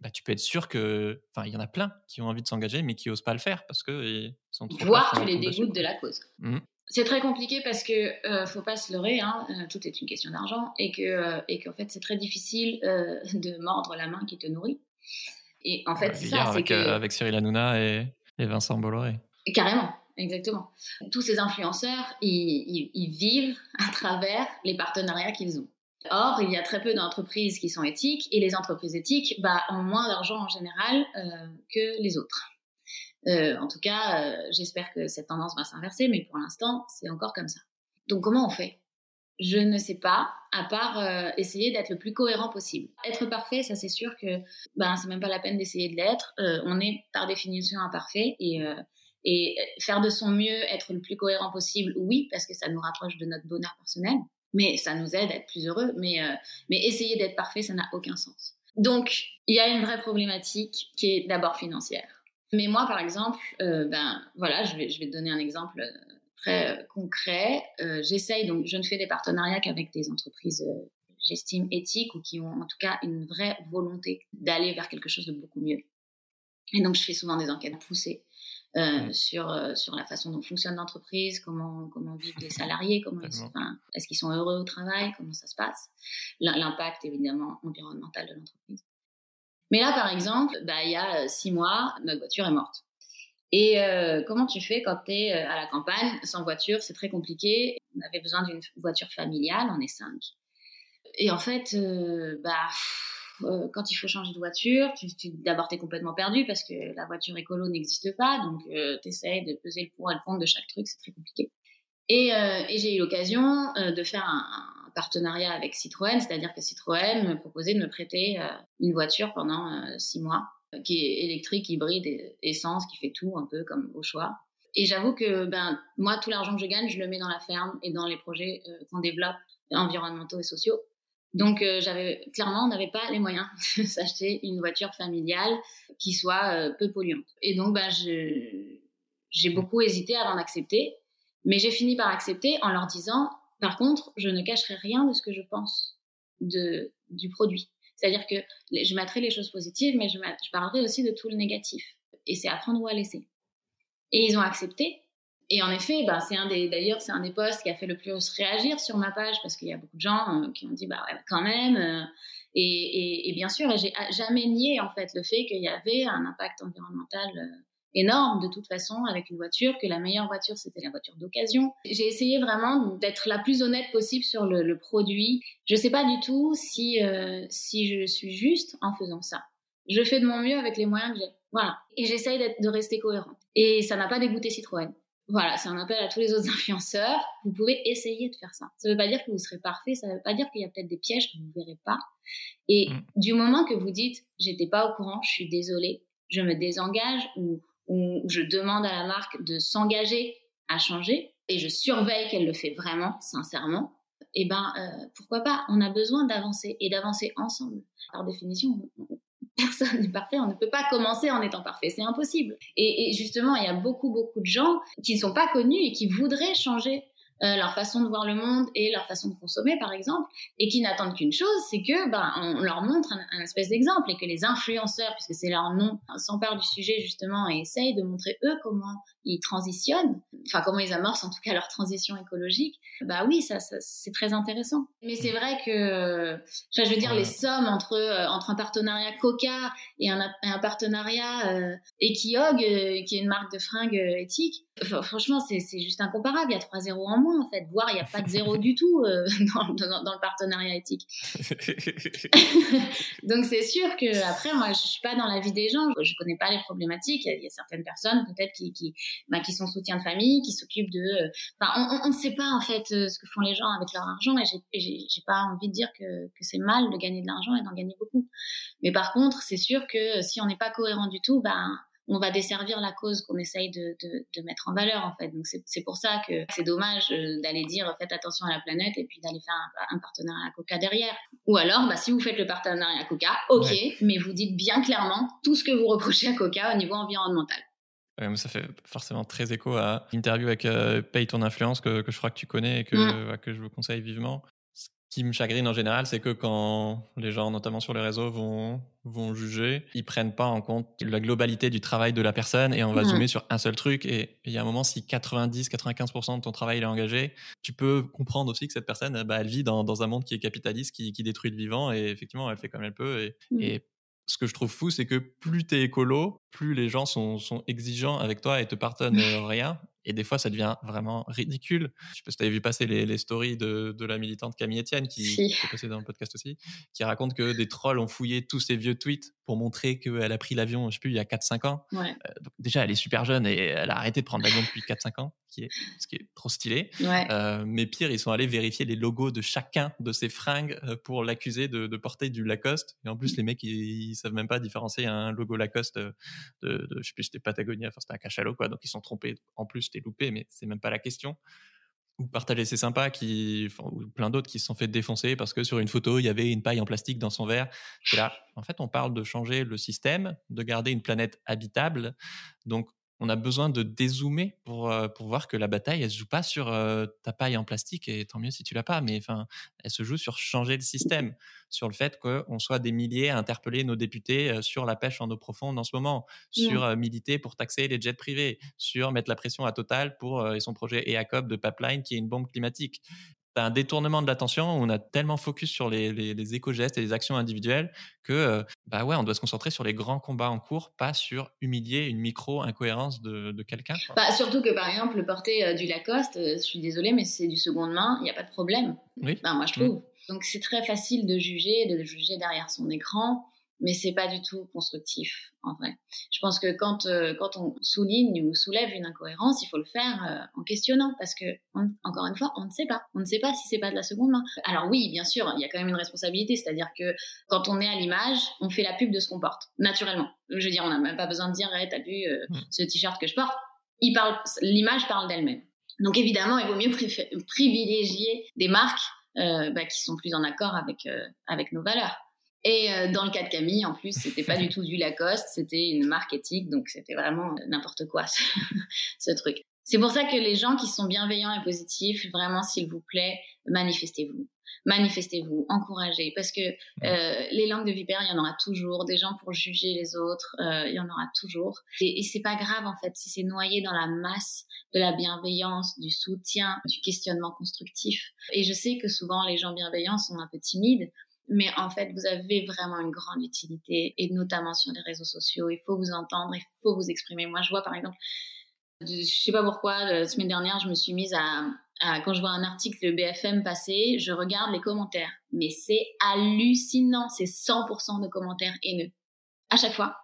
bah, tu peux être sûr que, enfin, il y en a plein qui ont envie de s'engager, mais qui osent pas le faire parce que sont trop. Voir tu les dégoûtes de la cause. Mmh. C'est très compliqué parce que euh, faut pas se leurrer, hein, euh, tout est une question d'argent et que euh, et qu'en fait c'est très difficile de mordre la main qui te nourrit. Et en fait, c'est ça. Avec, que... avec Cyril Hanouna et, et Vincent Bolloré. Carrément, exactement. Tous ces influenceurs, ils, ils, vivent [laughs] à travers les partenariats qu'ils ont. Or, il y a très peu d'entreprises qui sont éthiques et les entreprises éthiques bah, ont moins d'argent en général euh, que les autres. Euh, en tout cas, euh, j'espère que cette tendance va s'inverser, mais pour l'instant, c'est encore comme ça. Donc, comment on fait? Je ne sais pas, à part euh, essayer d'être le plus cohérent possible. Être parfait, ça c'est sûr que ben c'est même pas la peine d'essayer de l'être. Euh, on est par définition imparfait et euh, et faire de son mieux, être le plus cohérent possible, oui, parce que ça nous rapproche de notre bonheur personnel, mais ça nous aide à être plus heureux. Mais mais essayer d'être parfait, ça n'a aucun sens. Donc il y a une vraie problématique qui est d'abord financière. Mais moi, par exemple, ben voilà, je vais je vais te donner un exemple très euh, concret. Euh, j'essaye, donc je ne fais des partenariats qu'avec des entreprises, euh, j'estime, éthiques ou qui ont en tout cas une vraie volonté d'aller vers quelque chose de beaucoup mieux. Et donc je fais souvent des enquêtes poussées sur, sur la façon dont fonctionne l'entreprise, comment, comment vivent les salariés, comment est-ce qu'ils sont heureux au travail, comment ça se passe, l'impact évidemment environnemental de l'entreprise. Mais là, par exemple, bah, il y a six mois, notre voiture est morte. Et euh, comment tu fais quand tu es euh, à la campagne, sans voiture? C'est très compliqué. On avait besoin d'une voiture familiale, on est cinq. Et en fait, euh, bah, quand il faut changer de voiture, tu, tu d'abord tu es complètement perdu parce que la voiture écolo n'existe pas, donc tu essaies de peser le pour et le contre de chaque truc, c'est très compliqué. Et, et j'ai eu l'occasion de faire un, un, partenariat avec Citroën, c'est-à-dire que Citroën me proposait de me prêter une voiture pendant six mois qui est électrique, hybride, essence, qui fait tout un peu comme au choix. Et j'avoue que ben moi tout l'argent que je gagne, je le mets dans la ferme et dans les projets euh, qu'on développe environnementaux et sociaux. Donc, j'avais clairement, on n'avait pas les moyens [laughs] de s'acheter une voiture familiale qui soit peu polluante. Et donc, ben, j'ai beaucoup hésité avant d'accepter, mais j'ai fini par accepter en leur disant, par contre, je ne cacherai rien de ce que je pense de, du produit. C'est-à-dire que je mettrai les choses positives, mais je, je parlerai aussi de tout le négatif. Et c'est à prendre ou à laisser. Et ils ont accepté. Et en effet, bah, c'est un des, d'ailleurs, c'est un des posts qui a fait le plus réagir sur ma page parce qu'il y a beaucoup de gens euh, qui ont dit, bah, quand même. Euh, et, et, bien sûr, j'ai jamais nié, en fait, le fait qu'il y avait un impact environnemental euh, énorme de toute façon avec une voiture, que la meilleure voiture c'était la voiture d'occasion. J'ai essayé vraiment d'être la plus honnête possible sur le, le produit. Je sais pas du tout si euh, si je suis juste en faisant ça. Je fais de mon mieux avec les moyens que j'ai. Voilà. Et j'essaye de rester cohérente. Et ça n'a pas dégoûté Citroën. Voilà, c'est un appel à tous les autres [laughs] influenceurs. Vous pouvez essayer de faire ça. Ça ne veut pas dire que vous serez parfait, ça ne veut pas dire qu'il y a peut-être des pièges que vous ne verrez pas. Et mm. du moment que vous dites, j'étais pas au courant, je suis désolée, je me désengage ou où je demande à la marque de s'engager à changer et je surveille qu'elle le fait vraiment, sincèrement, eh ben euh, pourquoi pas? On a besoin d'avancer et d'avancer ensemble. Par définition, [laughs] personne n'est parfait. On ne peut pas commencer en étant parfait, c'est impossible. Et, justement, il y a beaucoup beaucoup de gens qui ne sont pas connus et qui voudraient changer euh, leur façon de voir le monde et leur façon de consommer, par exemple, et qui n'attendent qu'une chose, c'est que ben, on leur montre un, espèce d'exemple et que les influenceurs, puisque c'est leur nom, s'emparent du sujet justement et essayent de montrer eux comment ils transitionnent, enfin comment ils amorcent en tout cas leur transition écologique. Bah oui, ça, ça c'est très intéressant. Mais c'est vrai que, enfin, je veux dire, les sommes entre euh, entre un partenariat Coca et un, un partenariat euh, Equiog, euh, qui est une marque de fringues éthique, franchement, c'est juste incomparable. Il y a 3 zéros en moins, en fait. Voire, il n'y a pas de zéro [laughs] du tout euh, [laughs] dans, dans, le partenariat éthique. [laughs] Donc, c'est sûr que, après, moi, je suis pas dans la vie des gens. Je connais pas les problématiques. Il y a, certaines personnes, peut-être, qui, qui, bah, qui sont soutien de famille, qui s'occupent de. Euh, enfin, on ne sait pas, en fait, euh, ce que font les gens avec leur argent. Et j'ai pas envie de dire que, que c'est mal de gagner de l'argent et d'en gagner beaucoup. Mais par contre, c'est sûr que si on n'est pas cohérent du tout, ben, on va desservir la cause qu'on essaye de, de, mettre en valeur en fait. Donc c'est pour ça que c'est dommage euh, d'aller dire faites attention à la planète et puis d'aller faire un, partenariat Coca derrière. Ou alors, bah, si vous faites le partenariat Coca, ok, mais vous dites bien clairement tout ce que vous reprochez à Coca au niveau environnemental. Ça fait forcément très écho à l'interview avec euh, Paye ton influence que, que, je crois que tu connais et que, mm. que je vous conseille vivement qui me chagrine en général, c'est que quand les gens, notamment sur les réseaux, vont, vont juger, ils prennent pas en compte la globalité du travail de la personne et on va zoomer sur un seul truc. Et il y a un moment, si 90-95% de ton travail est engagé, tu peux comprendre aussi que cette personne, bah, elle vit dans, dans un monde qui est capitaliste, qui, qui, détruit le vivant et effectivement, elle fait comme elle peut. Et, mm. et ce que je trouve fou, c'est que plus tu es écolo, plus les gens sont, sont, exigeants avec toi et te pardonnent rien. Et des fois, ça devient vraiment ridicule. Je sais pas si tu avais vu passer les, les stories de, de, la militante Camille Etienne, qui, qui est passée dans le podcast aussi, qui raconte que des trolls ont fouillé tous ses vieux tweets pour montrer qu'elle a pris l'avion, je sais plus, il y a 4-5 ans. Ouais. Euh, donc déjà, elle est super jeune et elle a arrêté de prendre l'avion depuis 4-5 ans, qui est, ce qui est trop stylé. Ouais. Euh, mais pire, ils sont allés vérifier les logos de chacun de ses fringues euh, pour l'accuser de, de, porter du Lacoste. Et en plus, les mecs, ils, ils savent même pas différencier un logo Lacoste de, de, je sais plus, c'était Patagonia, enfin c'était un cachalot, quoi. Donc ils sont trompés. En plus, loupé, mais c'est même pas la question. Ou partager c'est sympa, qui, ou plein d'autres qui se sont fait défoncer parce que sur une photo, il y avait une paille en plastique dans son verre. Là, en fait, on parle de changer le système, de garder une planète habitable. Donc, on a besoin de dézoomer pour, euh, pour voir que la bataille, elle se joue pas sur euh, ta paille en plastique, et tant mieux si tu l'as pas, mais enfin, elle se joue sur changer le système, sur le fait qu'on soit des milliers à interpeller nos députés euh, sur la pêche en eau profonde en ce moment, sur militer pour taxer les jets privés, sur mettre la pression à Total pour et son projet EACOP de pipeline qui est une bombe climatique un détournement de l'attention. On a tellement focus sur les, les, éco-gestes et les actions individuelles que, euh, bah ouais, on doit se concentrer sur les grands combats en cours, pas sur humilier une micro-incohérence de, de quelqu'un. Bah, surtout que, par exemple, le porter euh, du Lacoste, euh, je suis désolée, mais c'est du seconde main, il n'y a pas de problème. Oui. moi, je trouve. Donc, c'est très facile de juger, de juger derrière son écran mais c'est pas du tout constructif en vrai. Je pense que quand euh, quand on souligne ou soulève une incohérence, il faut le faire euh, en questionnant parce que encore une fois, on ne sait pas. On ne sait pas si c'est pas de la seconde main. Alors oui, bien sûr, il y a quand même une responsabilité, c'est-à-dire que quand on est à l'image, on fait la pub de ce qu'on porte naturellement. Je veux dire, on n'a même pas besoin de dire hey, t'as vu euh, mm. ce t-shirt que je porte. Il parle, l'image parle d'elle-même. Donc évidemment, il vaut mieux privilégier des marques bah, qui sont plus en accord avec, avec nos valeurs. Et dans le cas de Camille, en plus, c'était pas du tout du Lacoste, c'était une marque éthique, donc c'était vraiment n'importe quoi [laughs] ce truc. C'est pour ça que les gens qui sont bienveillants et positifs, vraiment, s'il vous plaît, manifestez-vous. Manifestez-vous, encouragez, parce que euh, les langues de vipère, il y en aura toujours, des gens pour juger les autres, euh, il y en aura toujours. Et, et c'est pas grave en fait si c'est noyé dans la masse de la bienveillance, du soutien, du questionnement constructif. Et je sais que souvent les gens bienveillants sont un peu timides, mais en fait, vous avez vraiment une grande utilité, et notamment sur les réseaux sociaux. Il faut vous entendre, il faut vous exprimer. Moi, je vois par exemple je sais pas pourquoi, la semaine dernière, je me suis mise à, quand je vois un article de BFM passer, je regarde les commentaires. Mais c'est hallucinant, c'est 100% de commentaires haineux. À chaque fois.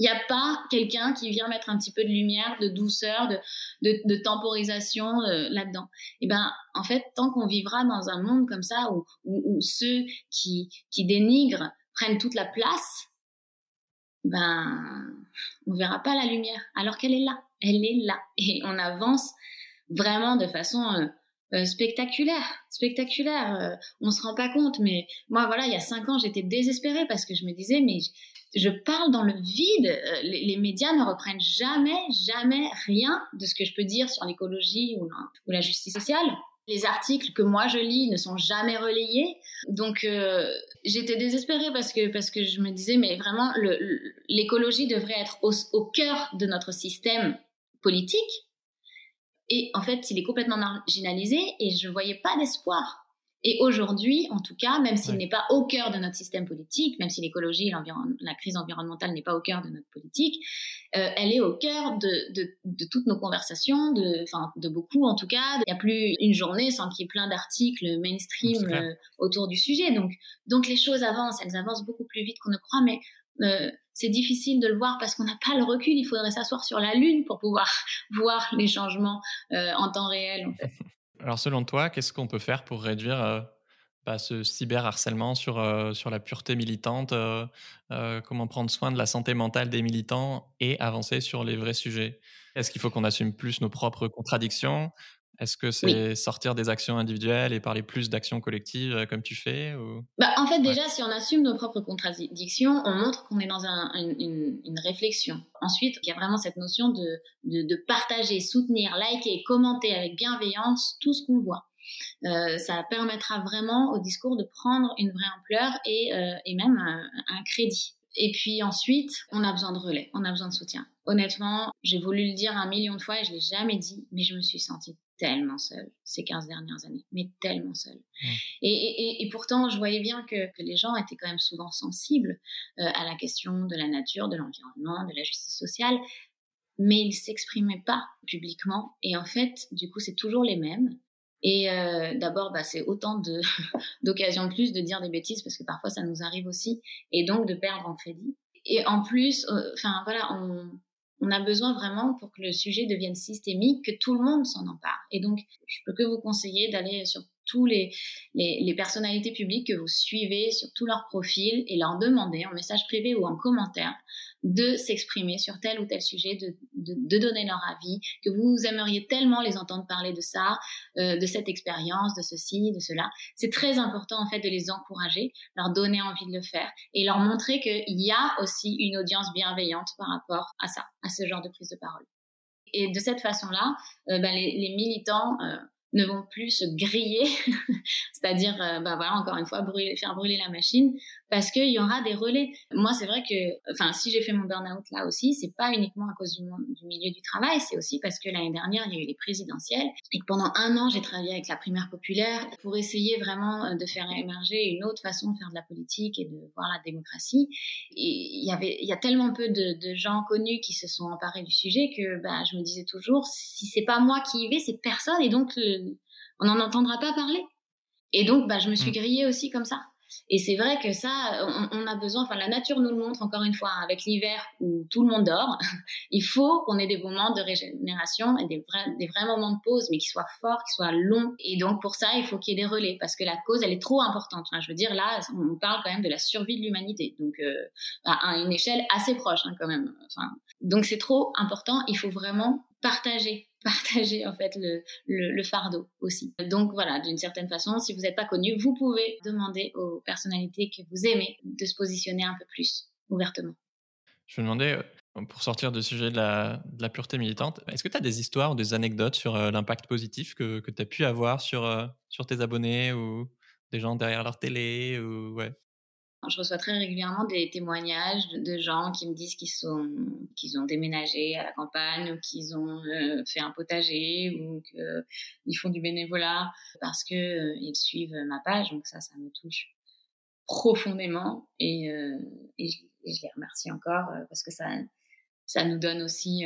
Il n'y a pas quelqu'un qui vient mettre un petit peu de lumière, de douceur, de, temporisation euh, là-dedans. Et eh ben, en fait, tant qu'on vivra dans un monde comme ça où, ceux qui, qui dénigrent prennent toute la place, ben, on verra pas la lumière, alors qu'elle est là elle est là. Et on avance vraiment de façon euh, euh, spectaculaire, spectaculaire. Euh, on se rend pas compte, mais moi, voilà, il y a cinq ans, j'étais désespérée parce que je me disais, mais je, parle dans le vide. Les, médias ne reprennent jamais, jamais rien de ce que je peux dire sur l'écologie ou, la justice sociale les articles que moi je lis ne sont jamais relayés. Donc j'étais désespérée parce que parce que je me disais mais vraiment l'écologie devrait être au, cœur de notre système politique. Et en fait, il est complètement marginalisé et je ne voyais pas d'espoir. Et aujourd'hui, en tout cas, même s'il n'est pas au cœur de notre système politique, même si l'écologie, la crise environnementale n'est pas au cœur de notre politique, euh, elle est au cœur de, de, de, toutes nos conversations, de, beaucoup en tout cas. Il n'y a plus une journée sans qu'il y ait plein d'articles mainstream euh, autour du sujet. Donc, donc les choses avancent, elles avancent beaucoup plus vite qu'on ne croit, mais euh, c'est difficile de le voir parce qu'on n'a pas le recul. Il faudrait s'asseoir sur la Lune pour pouvoir [laughs] voir les changements euh, en temps réel. [laughs] Alors, selon toi, qu'est-ce qu'on peut faire pour réduire euh, bah, ce cyberharcèlement sur, euh, sur la pureté militante Comment prendre soin de la santé mentale des militants et avancer sur les vrais sujets? Est-ce qu'il faut qu'on assume plus nos propres contradictions? Est-ce que c'est sortir des actions individuelles et parler plus d'actions collectives euh, comme tu fais ou... bah, En fait, déjà, si on assume nos propres contradictions, on montre qu'on est dans une, réflexion. Ensuite, il y a vraiment cette notion de, de, partager, soutenir, liker, commenter avec bienveillance tout ce qu'on voit. Euh, ça permettra vraiment au discours de prendre une vraie ampleur et, euh, et même un crédit. Et puis ensuite, on a besoin de relais, on a besoin de soutien. Honnêtement, j'ai voulu le dire un million de fois et je l'ai jamais dit, mais je me suis sentie tellement seule ces 15 dernières années, mais tellement seule. Et, pourtant, je voyais bien que, les gens étaient quand même souvent sensibles euh, à la question de la nature, de l'environnement, de la justice sociale, mais ils s'exprimaient pas publiquement. Et en fait, du coup, c'est toujours les mêmes. Et euh, d'abord, bah, c'est autant [laughs] d'occasions de, plus de dire des bêtises parce que parfois ça nous arrive aussi, et donc de perdre en crédit. Et en plus, euh, enfin voilà, on, on a besoin vraiment pour que le sujet devienne systémique, que tout le monde s'en empare. Et donc, je peux que vous conseiller d'aller sur tous les, les, personnalités publiques que vous suivez, sur tous leurs profils et leur demander en message privé ou en commentaire de s'exprimer sur tel ou tel sujet, de, de, donner leur avis, que vous aimeriez tellement les entendre parler de ça, euh, de cette expérience, de ceci, de cela. C'est très important en fait de les encourager, leur donner envie de le faire et leur montrer qu'il y a aussi une audience bienveillante par rapport à ça, à ce genre de prise de parole. Et de cette façon-là, euh, ben, les, militants euh, ne vont plus se griller, [laughs] c'est-à-dire, euh, bah voilà, encore une fois, brûler, faire brûler la machine, parce qu'il y aura des relais. Moi, c'est vrai que, enfin, si j'ai fait mon burn-out là aussi, c'est pas uniquement à cause du, du milieu du travail, c'est aussi parce que l'année dernière, il y a eu les présidentielles, et que pendant un an, j'ai travaillé avec la primaire populaire pour essayer vraiment euh, de faire émerger une autre façon de faire de la politique et de voir la démocratie. Et il y avait, il y a tellement peu de, de gens connus qui se sont emparés du sujet que, bah, je me disais toujours, si c'est pas moi qui y vais, c'est personne, et donc on n'en entendra pas parler. Et donc, bah, je me suis mm. grillée aussi comme ça. Et c'est vrai que ça, on, a besoin, enfin la nature nous le montre encore une fois, hein, avec l'hiver où tout le monde dort, [laughs] il faut qu'on ait des moments de régénération et des vrais, des vrais moments de pause, mais qui soient forts, qui soient longs. Et donc pour ça, il faut qu'il y ait des relais, parce que la cause, elle est trop importante. Je veux dire, là, on parle quand même de la survie de l'humanité, donc euh, à une échelle assez proche hein, quand même. Donc c'est trop important, il faut vraiment partager partager en fait le, fardeau aussi. Donc voilà, d'une certaine façon, si vous n'êtes pas connu, vous pouvez demander aux personnalités que vous aimez de se positionner un peu plus ouvertement. Je me demandais, euh, pour sortir du sujet de la, de la pureté militante, est-ce que tu as des histoires ou des anecdotes sur euh, l'impact positif que, que tu as pu avoir sur, euh, sur tes abonnés ou des gens derrière leur télé ou ouais? Je reçois très régulièrement des témoignages de, gens qui me disent qu'ils sont, qu'ils ont déménagé à la campagne ou qu'ils ont euh, fait un potager ou qu'ils font du bénévolat parce que euh, ils suivent ma page. Donc ça, ça me touche profondément et, euh, et, je, les remercie encore parce que ça, ça nous donne aussi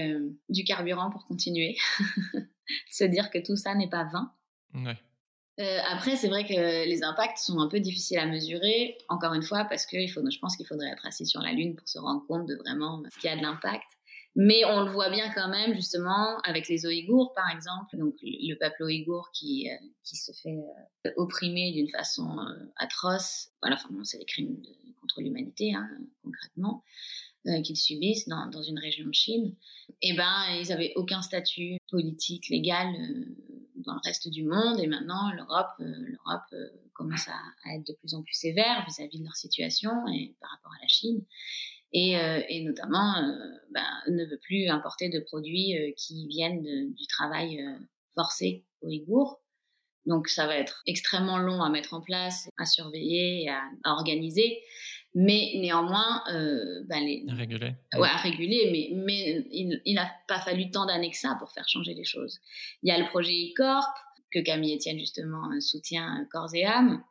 du carburant pour continuer, [laughs] se dire que tout ça n'est pas vain. Ouais. Euh, après, c'est vrai que les impacts sont un peu difficiles à mesurer, encore une fois, parce que je pense qu'il faudrait être assis sur la Lune pour se rendre compte de vraiment ce qu'il y a de l'impact. Mais on le voit bien quand même, justement, avec les Ouïghours, par exemple, donc le peuple Ouïghour qui, euh, qui se fait euh, opprimer d'une façon atroce. Voilà, enfin, c'est des crimes contre l'humanité, hein, concrètement, qu'ils subissent dans, dans, une région de Chine. Eh ben, ils avaient aucun statut politique, légal dans le reste du monde. Et maintenant, l'Europe, euh, l'Europe euh, commence à, être de plus en plus sévère vis-à-vis de leur situation et par rapport à la Chine. Et, euh, notamment, ben, ne veut plus importer de produits qui viennent du travail forcé ouïghour. Donc, ça va être extrêmement long à mettre en place, à surveiller, à organiser mais néanmoins, euh, ben les, à réguler. Ouais, à réguler, mais, mais il, n'a pas fallu tant d'années que ça pour faire changer les choses. Il y a le projet e-corp, que Camille Etienne justement soutient corps et âme,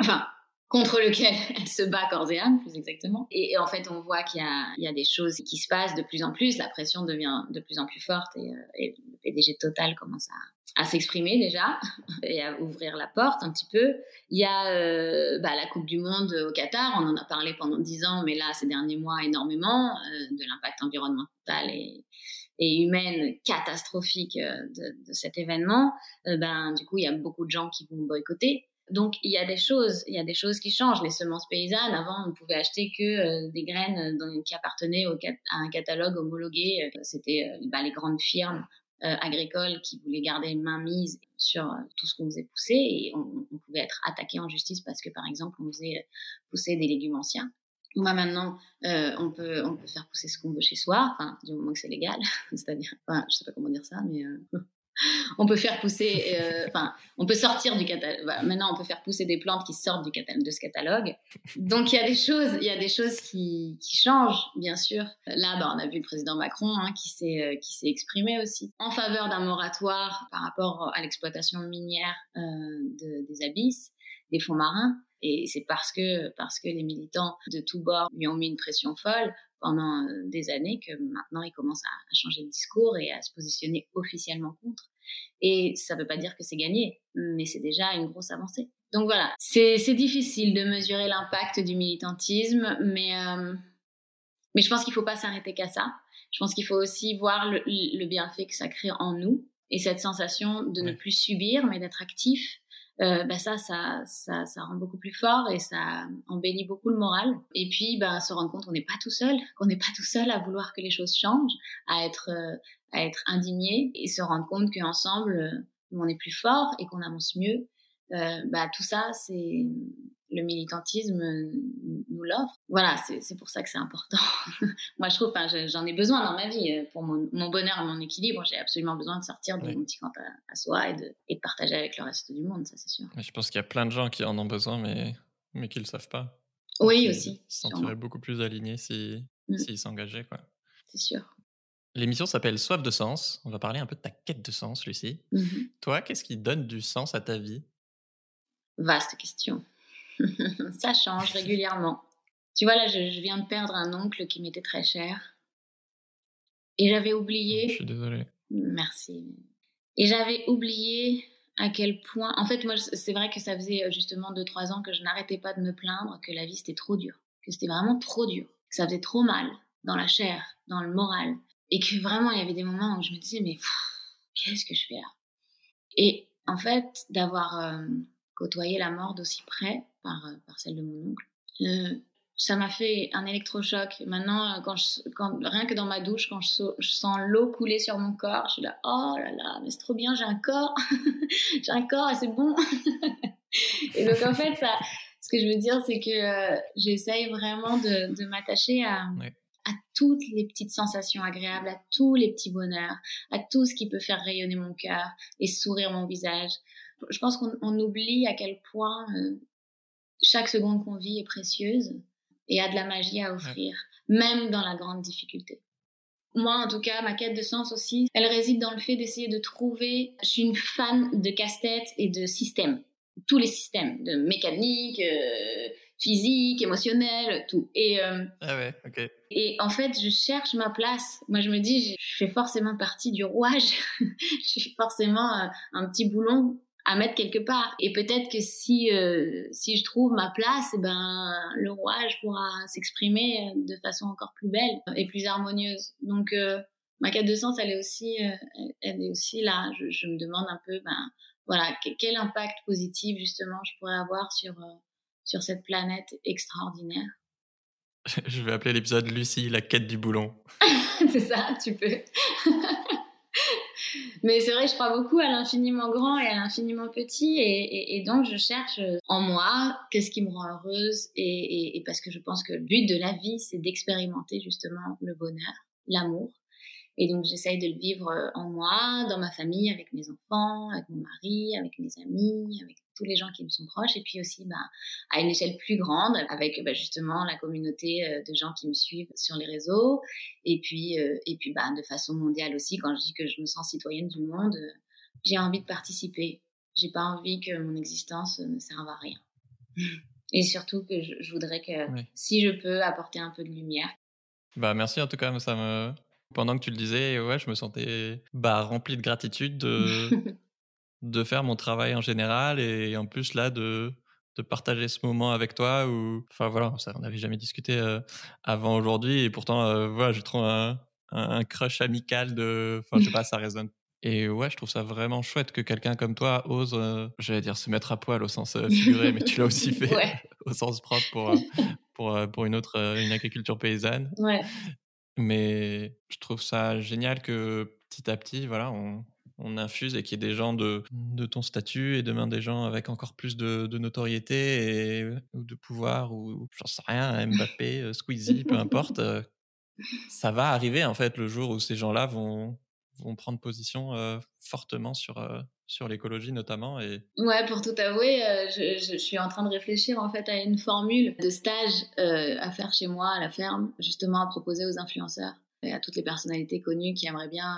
enfin, contre lequel [laughs] elle se bat corps et âme, plus exactement. Et, en fait, on voit qu'il y, y a, des choses qui se passent de plus en plus, la pression devient de plus en plus forte et, euh, et le PDG Total commence à, à s'exprimer déjà [laughs] et à ouvrir la porte un petit peu. Il y a euh, bah, la Coupe du Monde au Qatar, on en a parlé pendant dix ans, mais là, ces derniers mois, énormément, euh, de l'impact environnemental et, et humaine catastrophique euh, de, cet événement. ben, du coup, il y a beaucoup de gens qui vont boycotter. Donc, il y a des choses, il y a des choses qui changent. Les semences paysannes, avant, on pouvait acheter que des graines qui appartenaient à un catalogue homologué. C'était bah, les grandes firmes euh, agricole qui voulait garder main mise sur euh, tout ce qu'on faisait pousser et on, pouvait être attaqué en justice parce que par exemple on faisait pousser des légumes anciens. Moi maintenant, euh, on peut on peut faire pousser ce qu'on veut chez soi, du moment que c'est légal, [laughs] c'est-à-dire, enfin je sais pas comment dire ça, mais on peut faire pousser, euh, enfin, on peut sortir du catalogue. maintenant, on peut faire pousser des plantes qui sortent du catalogue, de ce catalogue. Donc, il y a des choses, il y a des choses qui, changent, bien sûr. Là, bah, on a vu le président Macron hein, qui s'est euh, qui s'est exprimé aussi en faveur d'un moratoire par rapport à l'exploitation minière euh, des abysses, des fonds marins. Et c'est parce que parce que les militants de tous bords lui ont mis une pression folle pendant euh, des années que maintenant il commence à, changer de discours et à se positionner officiellement contre. Et ça ne veut pas dire que c'est gagné, mais c'est déjà une grosse avancée. Donc voilà, c'est difficile de mesurer l'impact du militantisme, mais, euh, mais je pense qu'il ne faut pas s'arrêter qu'à ça. Je pense qu'il faut aussi voir le, le, bienfait que ça crée en nous et cette sensation de ne plus subir, mais d'être actif euh, bah ça, ça, ça, ça, rend beaucoup plus fort et ça embellit beaucoup le moral. Et puis, bah, se rendre compte qu'on n'est pas tout seul, qu'on n'est pas tout seul à vouloir que les choses changent, à être, euh, à être indigné et se rendre compte qu'ensemble, euh, on est plus fort et qu'on avance mieux. Euh, bah, tout ça, c'est le militantisme nous l'offre. Voilà, c'est pour ça que c'est important. [laughs] Moi, je trouve, j'en ai besoin dans ma vie pour mon, mon bonheur et mon équilibre. J'ai absolument besoin de sortir de mon petit camp à, soi et de, et de, partager avec le reste du monde, ça c'est sûr. je pense qu'il y a plein de gens qui en ont besoin, mais, mais qui ne le savent pas. Oui, aussi. Ils se sentiraient beaucoup plus alignés s'ils si, mmh. s'engageaient. C'est sûr. L'émission s'appelle Soif de sens. On va parler un peu de ta quête de sens, Lucie. Mmh Toi, qu'est-ce qui donne du sens à ta vie? Vaste question. [laughs] ça change régulièrement. Tu vois, là, je, viens de perdre un oncle qui m'était très cher. Et j'avais oublié. Je suis désolée. Merci. Et j'avais oublié à quel point. En fait, moi, c'est vrai que ça faisait euh, justement 2-3 ans que je n'arrêtais pas de me plaindre que la vie c'était trop dur. Que c'était vraiment trop dur. Que ça faisait trop mal dans la chair, dans le moral. Et que vraiment, il y avait des moments où je me disais, mais qu'est-ce que je fais là? Et en fait, d'avoir. Euh, côtoyer la mort d'aussi près par, euh, par celle de mon oncle, euh, ça m'a fait un électrochoc. Maintenant, quand, quand rien que dans ma douche, quand je, je sens l'eau couler sur mon corps, je suis là, oh là là, mais c'est trop bien, j'ai un corps, [laughs] j'ai un corps, c'est bon. [laughs] et donc en fait, ça, ce que je veux dire, c'est que euh, j'essaye vraiment de, de m'attacher à, à toutes les petites sensations agréables, à tous les petits bonheurs, à tout ce qui peut faire rayonner mon cœur et sourire mon visage. Je pense qu'on oublie à quel point euh, chaque seconde qu'on vit est précieuse et a de la magie à offrir, même dans la grande difficulté. Moi, en tout cas, ma quête de sens aussi, elle réside dans le fait d'essayer de trouver. Je suis une fan de casse-tête et de systèmes, tous les systèmes, de mécanique, euh, physique, émotionnel, tout. Et euh, ah ouais, ok. Et en fait, je cherche ma place. Moi, je me dis, je fais forcément partie du rouage. [laughs] je suis forcément un petit boulon à mettre quelque part. Et peut-être que si euh, si je trouve ma place, eh ben le rouage pourra s'exprimer de façon encore plus belle et plus harmonieuse. Donc euh, ma quête de sens, elle est aussi euh, elle est aussi là. Je, je, me demande un peu, ben voilà, quel impact positif justement je pourrais avoir sur sur cette planète extraordinaire. [laughs] Je vais appeler l'épisode Lucie, la quête du boulon. [laughs] C'est ça, tu peux. [laughs] Mais c'est vrai, je crois beaucoup à l'infiniment grand et à l'infiniment petit, et, donc je cherche en moi qu'est-ce qui me rend heureuse, et, parce que je pense que le but de la vie, c'est d'expérimenter justement le bonheur, l'amour, et donc, j'essaye de le vivre en moi, dans ma famille, avec mes enfants, avec mon mari, avec mes amis, avec tous les gens qui me sont proches. Et puis aussi, bah, à une échelle plus grande, avec bah, justement la communauté euh, de gens qui me suivent sur les réseaux. Et puis, euh, et puis bah, de façon mondiale aussi, quand je dis que je me sens citoyenne du monde, j'ai envie de participer. J'ai pas envie que mon existence ne serve à rien. [laughs] Et surtout que je, voudrais que, si je peux, apporter un peu de lumière. Bah merci en tout cas, ça me, pendant que tu le disais, ouais, je me sentais bah, rempli de gratitude de, [laughs] de faire mon travail en général et en plus là de, de partager ce moment avec toi où, enfin voilà, ça, on n'avait jamais discuté euh, avant aujourd'hui et pourtant, euh, voilà, j'ai trop un, un, crush amical de, enfin je sais pas, ça [laughs] résonne. Et ouais, je trouve ça vraiment chouette que quelqu'un comme toi ose, euh, j'allais dire se mettre à poil au sens figuré, mais tu l'as aussi [laughs] fait [laughs] au sens propre pour, pour, pour une autre, une agriculture paysanne. Ouais. Mais je trouve ça génial que petit à petit, voilà, on, on infuse et qu'il y ait des gens de, de, ton statut et demain des gens avec encore plus de, notoriété et, ou de pouvoir ou j'en sais rien, Mbappé, euh, Squeezie, peu importe. Euh, ça va arriver en fait le jour où ces gens-là vont, vont prendre position euh, fortement sur, sur l'écologie notamment. Et... Ouais, pour tout avouer, je, je, suis en train de réfléchir en fait à une formule de stage à faire chez moi à la ferme, justement à proposer aux influenceurs et à toutes les personnalités connues qui aimeraient bien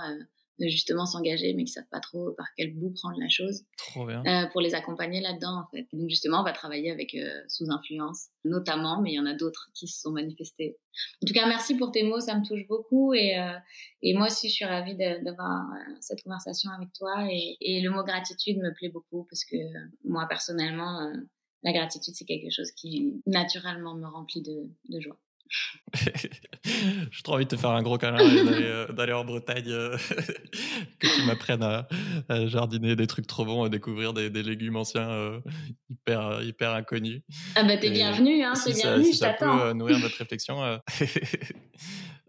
justement s'engager mais qui savent pas trop par quel bout prendre la chose. Trop bien. Euh, pour les accompagner là-dedans en fait. Donc justement, on va travailler avec euh, sous influence notamment, mais il y en a d'autres qui se sont manifestés. En tout cas, merci pour tes mots, ça me touche beaucoup et euh, et moi aussi je suis ravie d'avoir cette conversation avec toi et, et le mot gratitude me plaît beaucoup parce que moi personnellement la gratitude c'est quelque chose qui naturellement me remplit de, de joie. [laughs] J'ai trop envie de te faire un gros câlin et d'aller, euh, en Bretagne, euh, [laughs] que tu m'apprennes à, jardiner des trucs trop bons, à découvrir des, légumes anciens euh, hyper, hyper inconnus. Ah bah t'es bienvenu, hein, si bienvenu, [laughs] si ça peut nourrir notre réflexion,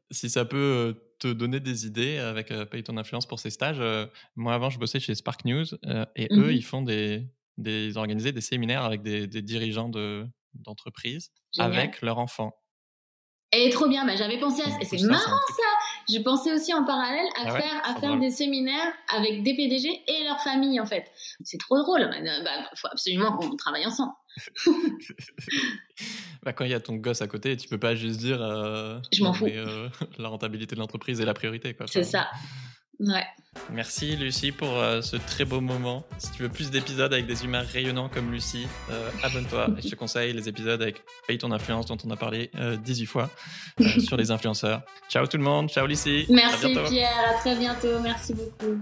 si ça peut te donner des idées avec Paye ton influence pour ces stages. moi avant je bossais chez Spark News et eux mmh ils font des, des des séminaires avec des, dirigeants de, d'entreprises avec leurs enfants. Elle est trop bien. Bah, j'avais pensé à ça. Et c'est marrant ça. Je pensais aussi en parallèle à ah faire, à faire des séminaires avec des PDG et leur famille en fait. C'est trop drôle. Il bah, bah, faut absolument qu'on travaille ensemble. [laughs] bah, quand il y a ton gosse à côté, tu peux pas juste dire. Euh, je m'en fous. Euh, [laughs] la rentabilité de l'entreprise est la priorité. C'est ça. Ouais. Merci Lucie pour euh, ce très beau moment. Si tu veux plus d'épisodes avec des humains rayonnants comme Lucie, euh, abonne-toi. Et je te conseille les épisodes avec Paye ton influence dont on a parlé 18 euh, fois [laughs] sur les influenceurs. Ciao tout le monde, ciao Lucie. Merci Pierre, à très bientôt, merci beaucoup.